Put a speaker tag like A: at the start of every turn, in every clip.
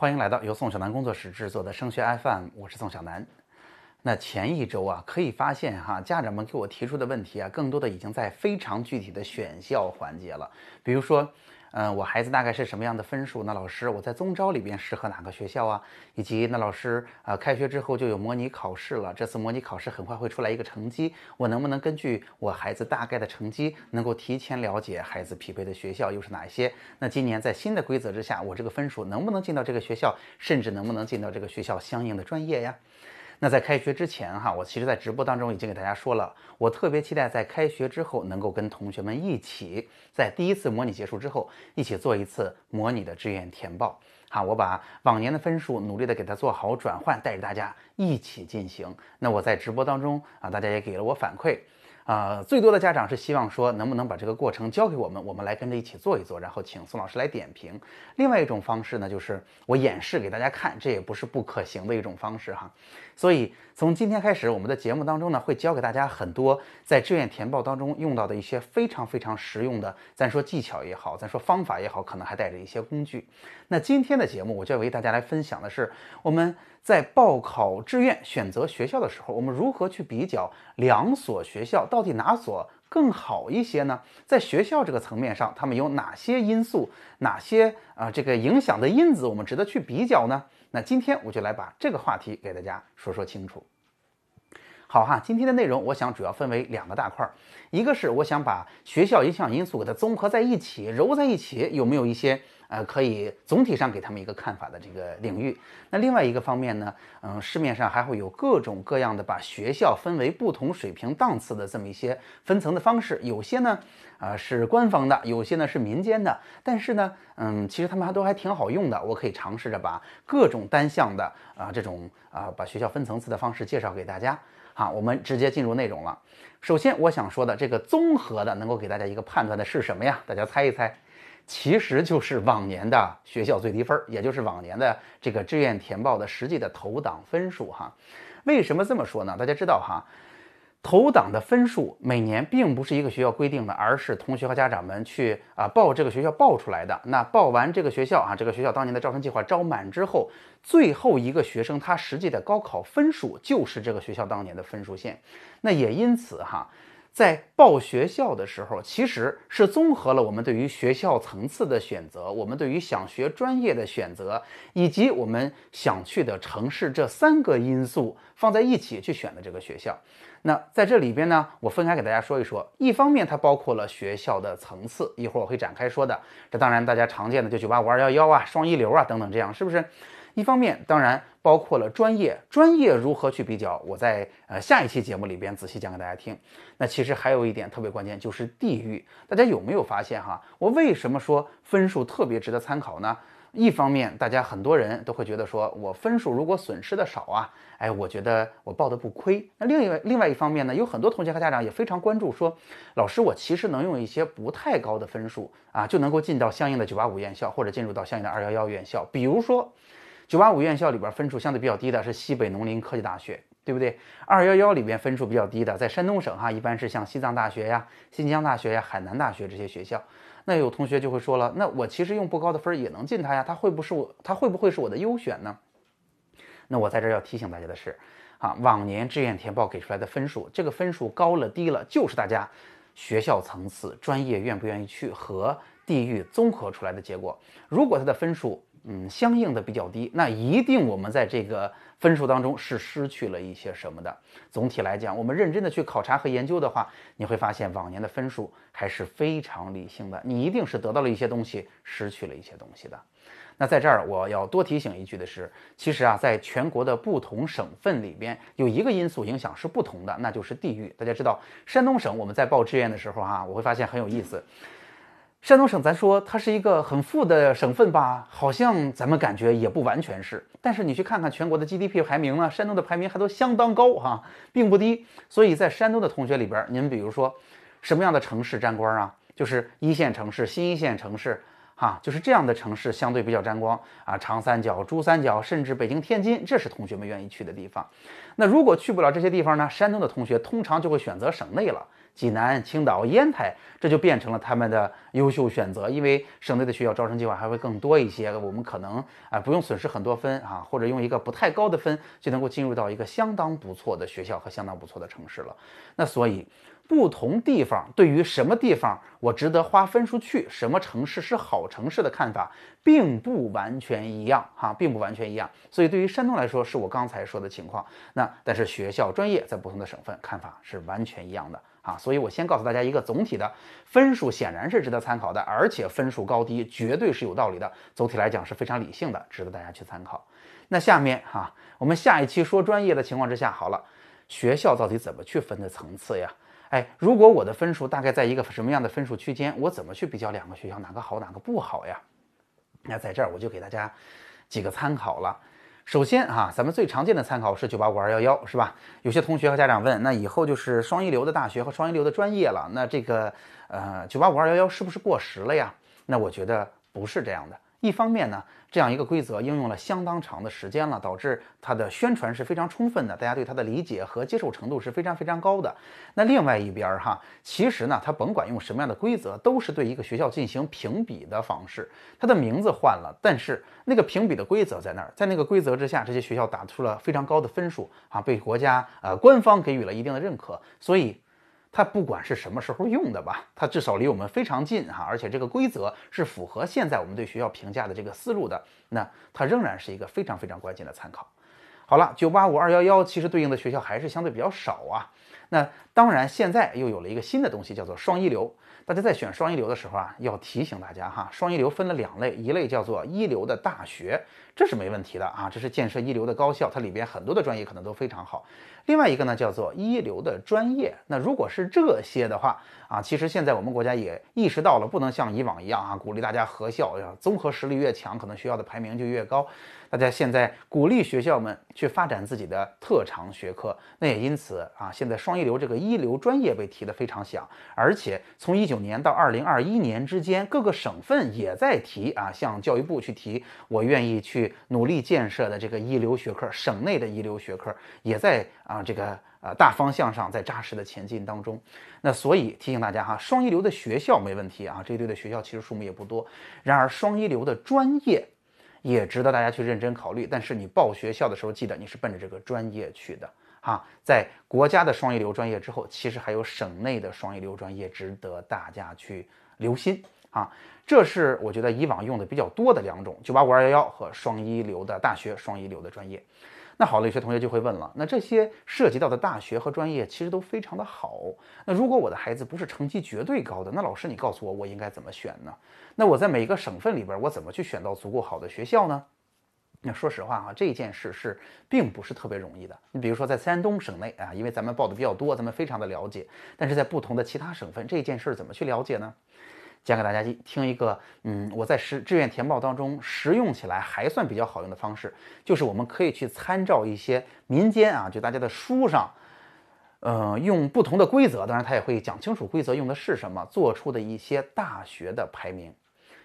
A: 欢迎来到由宋小南工作室制作的升学 FM，我是宋小南。那前一周啊，可以发现哈，家长们给我提出的问题啊，更多的已经在非常具体的选校环节了，比如说。嗯，我孩子大概是什么样的分数？那老师，我在综招里边适合哪个学校啊？以及那老师，啊，开学之后就有模拟考试了，这次模拟考试很快会出来一个成绩，我能不能根据我孩子大概的成绩，能够提前了解孩子匹配的学校又是哪一些？那今年在新的规则之下，我这个分数能不能进到这个学校，甚至能不能进到这个学校相应的专业呀？那在开学之前哈，我其实在直播当中已经给大家说了，我特别期待在开学之后能够跟同学们一起，在第一次模拟结束之后，一起做一次模拟的志愿填报。哈，我把往年的分数努力的给它做好转换，带着大家一起进行。那我在直播当中啊，大家也给了我反馈。啊，最多的家长是希望说，能不能把这个过程交给我们，我们来跟着一起做一做，然后请宋老师来点评。另外一种方式呢，就是我演示给大家看，这也不是不可行的一种方式哈。所以从今天开始，我们的节目当中呢，会教给大家很多在志愿填报当中用到的一些非常非常实用的，咱说技巧也好，咱说方法也好，可能还带着一些工具。那今天的节目，我就要为大家来分享的是我们。在报考志愿选择学校的时候，我们如何去比较两所学校到到底哪所更好一些呢？在学校这个层面上，他们有哪些因素、哪些啊这个影响的因子，我们值得去比较呢？那今天我就来把这个话题给大家说说清楚。好哈，今天的内容我想主要分为两个大块儿，一个是我想把学校影响因素给它综合在一起，揉在一起，有没有一些？呃，可以总体上给他们一个看法的这个领域。那另外一个方面呢，嗯，市面上还会有各种各样的把学校分为不同水平档次的这么一些分层的方式。有些呢，啊是官方的，有些呢是民间的。但是呢，嗯，其实他们还都还挺好用的。我可以尝试着把各种单项的啊这种啊把学校分层次的方式介绍给大家。好，我们直接进入内容了。首先，我想说的这个综合的能够给大家一个判断的是什么呀？大家猜一猜。其实就是往年的学校最低分，也就是往年的这个志愿填报的实际的投档分数哈。为什么这么说呢？大家知道哈，投档的分数每年并不是一个学校规定的，而是同学和家长们去啊报这个学校报出来的。那报完这个学校啊，这个学校当年的招生计划招满之后，最后一个学生他实际的高考分数就是这个学校当年的分数线。那也因此哈。在报学校的时候，其实是综合了我们对于学校层次的选择，我们对于想学专业的选择，以及我们想去的城市这三个因素放在一起去选的这个学校。那在这里边呢，我分开给大家说一说。一方面，它包括了学校的层次，一会儿我会展开说的。这当然大家常见的就九八五二幺幺啊、双一流啊等等，这样是不是？一方面当然包括了专业，专业如何去比较？我在呃下一期节目里边仔细讲给大家听。那其实还有一点特别关键，就是地域。大家有没有发现哈？我为什么说分数特别值得参考呢？一方面，大家很多人都会觉得说，我分数如果损失的少啊，哎，我觉得我报的不亏。那另外另外一方面呢，有很多同学和家长也非常关注说，老师，我其实能用一些不太高的分数啊，就能够进到相应的九八五院校，或者进入到相应的二幺幺院校，比如说。九八五院校里边分数相对比较低的是西北农林科技大学，对不对？二幺幺里边分数比较低的，在山东省哈，一般是像西藏大学呀、新疆大学呀、海南大学这些学校。那有同学就会说了，那我其实用不高的分也能进它呀，它会不是我，它会不会是我的优选呢？那我在这要提醒大家的是，啊，往年志愿填报给出来的分数，这个分数高了低了，就是大家学校层次、专业愿不愿意去和地域综合出来的结果。如果它的分数，嗯，相应的比较低，那一定我们在这个分数当中是失去了一些什么的。总体来讲，我们认真的去考察和研究的话，你会发现往年的分数还是非常理性的。你一定是得到了一些东西，失去了一些东西的。那在这儿我要多提醒一句的是，其实啊，在全国的不同省份里边，有一个因素影响是不同的，那就是地域。大家知道，山东省我们在报志愿的时候哈，我会发现很有意思。山东省，咱说它是一个很富的省份吧，好像咱们感觉也不完全是。但是你去看看全国的 GDP 排名呢，山东的排名还都相当高哈，并不低。所以在山东的同学里边，您比如说什么样的城市沾光啊？就是一线城市、新一线城市，哈，就是这样的城市相对比较沾光啊。长三角、珠三角，甚至北京、天津，这是同学们愿意去的地方。那如果去不了这些地方呢？山东的同学通常就会选择省内了。济南、青岛、烟台，这就变成了他们的优秀选择。因为省内的学校招生计划还会更多一些，我们可能啊不用损失很多分啊，或者用一个不太高的分就能够进入到一个相当不错的学校和相当不错的城市了。那所以。不同地方对于什么地方我值得花分数去，什么城市是好城市的看法，并不完全一样哈，并不完全一样。所以对于山东来说，是我刚才说的情况。那但是学校专业在不同的省份看法是完全一样的啊。所以我先告诉大家一个总体的分数，显然是值得参考的，而且分数高低绝对是有道理的。总体来讲是非常理性的，值得大家去参考。那下面哈，我们下一期说专业的情况之下，好了，学校到底怎么去分的层次呀？哎，如果我的分数大概在一个什么样的分数区间，我怎么去比较两个学校哪个好哪个不好呀？那在这儿我就给大家几个参考了。首先啊，咱们最常见的参考是九八五二幺幺，是吧？有些同学和家长问，那以后就是双一流的大学和双一流的专业了，那这个呃九八五二幺幺是不是过时了呀？那我觉得不是这样的。一方面呢，这样一个规则应用了相当长的时间了，导致它的宣传是非常充分的，大家对它的理解和接受程度是非常非常高的。那另外一边儿哈，其实呢，它甭管用什么样的规则，都是对一个学校进行评比的方式。它的名字换了，但是那个评比的规则在那儿，在那个规则之下，这些学校打出了非常高的分数啊，被国家呃官方给予了一定的认可，所以。它不管是什么时候用的吧，它至少离我们非常近哈，而且这个规则是符合现在我们对学校评价的这个思路的，那它仍然是一个非常非常关键的参考。好了，九八五二幺幺其实对应的学校还是相对比较少啊。那当然，现在又有了一个新的东西，叫做双一流。大家在选双一流的时候啊，要提醒大家哈，双一流分了两类，一类叫做一流的大学，这是没问题的啊，这是建设一流的高校，它里边很多的专业可能都非常好。另外一个呢，叫做一流的专业。那如果是这些的话啊，其实现在我们国家也意识到了，不能像以往一样啊，鼓励大家合校，要综合实力越强，可能学校的排名就越高。大家现在鼓励学校们去发展自己的特长学科，那也因此啊，现在双一流这个一流专业被提得非常响，而且从一九年到二零二一年之间，各个省份也在提啊，向教育部去提，我愿意去努力建设的这个一流学科，省内的一流学科也在啊这个呃大方向上在扎实的前进当中。那所以提醒大家哈，双一流的学校没问题啊，这一堆的学校其实数目也不多，然而双一流的专业。也值得大家去认真考虑，但是你报学校的时候，记得你是奔着这个专业去的哈。在国家的双一流专业之后，其实还有省内的双一流专业值得大家去留心啊。这是我觉得以往用的比较多的两种：九八五二幺幺和双一流的大学、双一流的专业。那好了，有些同学就会问了，那这些涉及到的大学和专业其实都非常的好。那如果我的孩子不是成绩绝对高的，那老师你告诉我，我应该怎么选呢？那我在每个省份里边，我怎么去选到足够好的学校呢？那说实话啊，这件事是并不是特别容易的。你比如说在山东省内啊，因为咱们报的比较多，咱们非常的了解。但是在不同的其他省份，这件事怎么去了解呢？讲给大家听一个，嗯，我在实志愿填报当中实用起来还算比较好用的方式，就是我们可以去参照一些民间啊，就大家的书上，呃，用不同的规则，当然他也会讲清楚规则用的是什么，做出的一些大学的排名。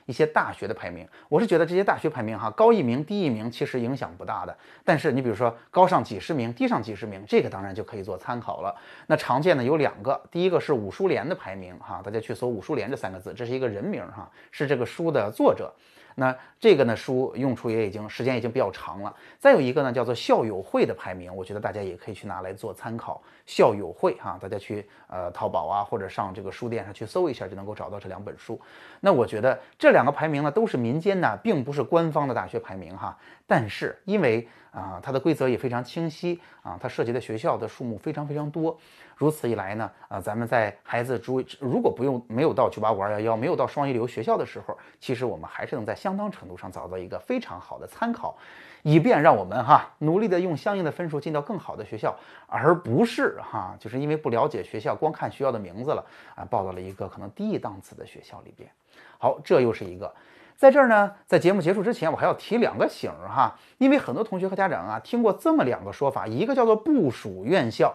A: 一些大学的排名，我是觉得这些大学排名哈，高一名低一名其实影响不大的。但是你比如说高上几十名，低上几十名，这个当然就可以做参考了。那常见的有两个，第一个是五书联的排名哈，大家去搜五书联这三个字，这是一个人名哈，是这个书的作者。那这个呢书用处也已经时间已经比较长了。再有一个呢叫做校友会的排名，我觉得大家也可以去拿来做参考。校友会哈，大家去呃淘宝啊或者上这个书店上去搜一下就能够找到这两本书。那我觉得这两个排名呢都是民间的，并不是官方的大学排名哈。但是因为啊它的规则也非常清晰啊，它涉及的学校的数目非常非常多。如此一来呢，啊，咱们在孩子注如果不用没有到九八五二幺幺，没有到双一流学校的时候，其实我们还是能在相当程度上找到一个非常好的参考，以便让我们哈努力的用相应的分数进到更好的学校，而不是哈就是因为不了解学校，光看学校的名字了啊，报到了一个可能低一档次的学校里边。好，这又是一个，在这儿呢，在节目结束之前，我还要提两个醒儿哈，因为很多同学和家长啊听过这么两个说法，一个叫做部属院校。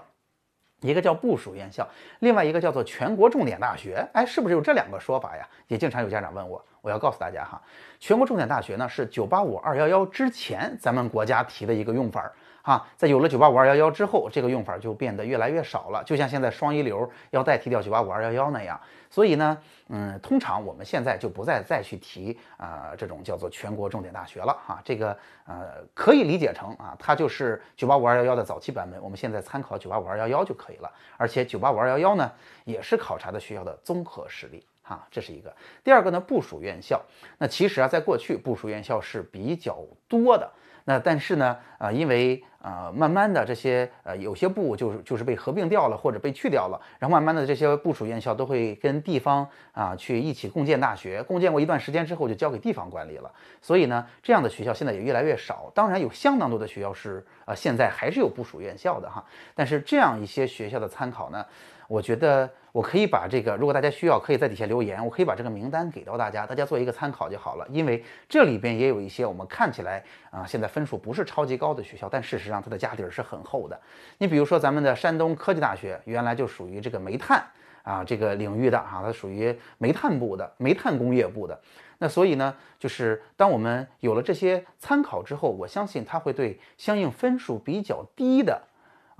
A: 一个叫部属院校，另外一个叫做全国重点大学。哎，是不是有这两个说法呀？也经常有家长问我。我要告诉大家哈，全国重点大学呢是九八五二幺幺之前咱们国家提的一个用法哈，在有了九八五二幺幺之后，这个用法就变得越来越少了，就像现在双一流要代替掉九八五二幺幺那样。所以呢，嗯，通常我们现在就不再再去提啊这种叫做全国重点大学了哈，这个呃可以理解成啊，它就是九八五二幺幺的早期版本，我们现在参考九八五二幺幺就可以了。而且九八五二幺幺呢，也是考察的学校的综合实力哈，这是一个。第二个呢，部属院校，那其实啊，在过去部属院校是比较多的。那但是呢，啊，因为啊，慢慢的这些呃，有些部就是就是被合并掉了或者被去掉了，然后慢慢的这些部属院校都会跟地方啊去一起共建大学，共建过一段时间之后就交给地方管理了。所以呢，这样的学校现在也越来越少。当然有相当多的学校是呃现在还是有部属院校的哈，但是这样一些学校的参考呢。我觉得我可以把这个，如果大家需要，可以在底下留言，我可以把这个名单给到大家，大家做一个参考就好了。因为这里边也有一些我们看起来啊，现在分数不是超级高的学校，但事实上它的家底儿是很厚的。你比如说咱们的山东科技大学，原来就属于这个煤炭啊这个领域的啊，它属于煤炭部的，煤炭工业部的。那所以呢，就是当我们有了这些参考之后，我相信它会对相应分数比较低的。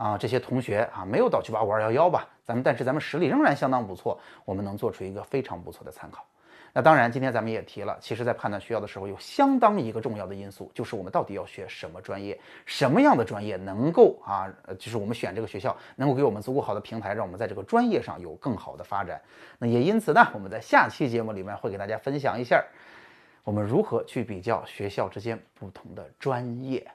A: 啊，这些同学啊，没有到九八五二幺幺吧？咱们但是咱们实力仍然相当不错，我们能做出一个非常不错的参考。那当然，今天咱们也提了，其实在判断学校的时候，有相当一个重要的因素，就是我们到底要学什么专业，什么样的专业能够啊，就是我们选这个学校能够给我们足够好的平台，让我们在这个专业上有更好的发展。那也因此呢，我们在下期节目里面会给大家分享一下，我们如何去比较学校之间不同的专业。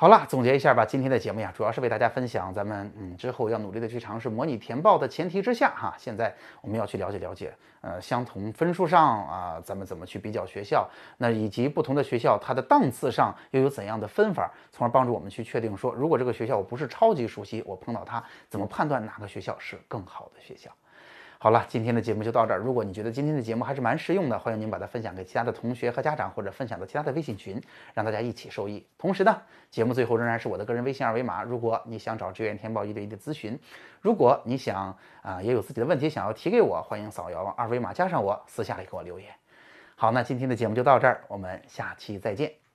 A: 好了，总结一下吧。今天的节目呀，主要是为大家分享咱们嗯之后要努力的去尝试模拟填报的前提之下哈，现在我们要去了解了解，呃，相同分数上啊，咱们怎么去比较学校，那以及不同的学校它的档次上又有怎样的分法，从而帮助我们去确定说，如果这个学校我不是超级熟悉，我碰到它怎么判断哪个学校是更好的学校。好了，今天的节目就到这儿。如果你觉得今天的节目还是蛮实用的，欢迎您把它分享给其他的同学和家长，或者分享到其他的微信群，让大家一起受益。同时呢，节目最后仍然是我的个人微信二维码。如果你想找志愿填报一对一的咨询，如果你想啊也有自己的问题想要提给我，欢迎扫描二维码加上我，私下里给我留言。好，那今天的节目就到这儿，我们下期再见。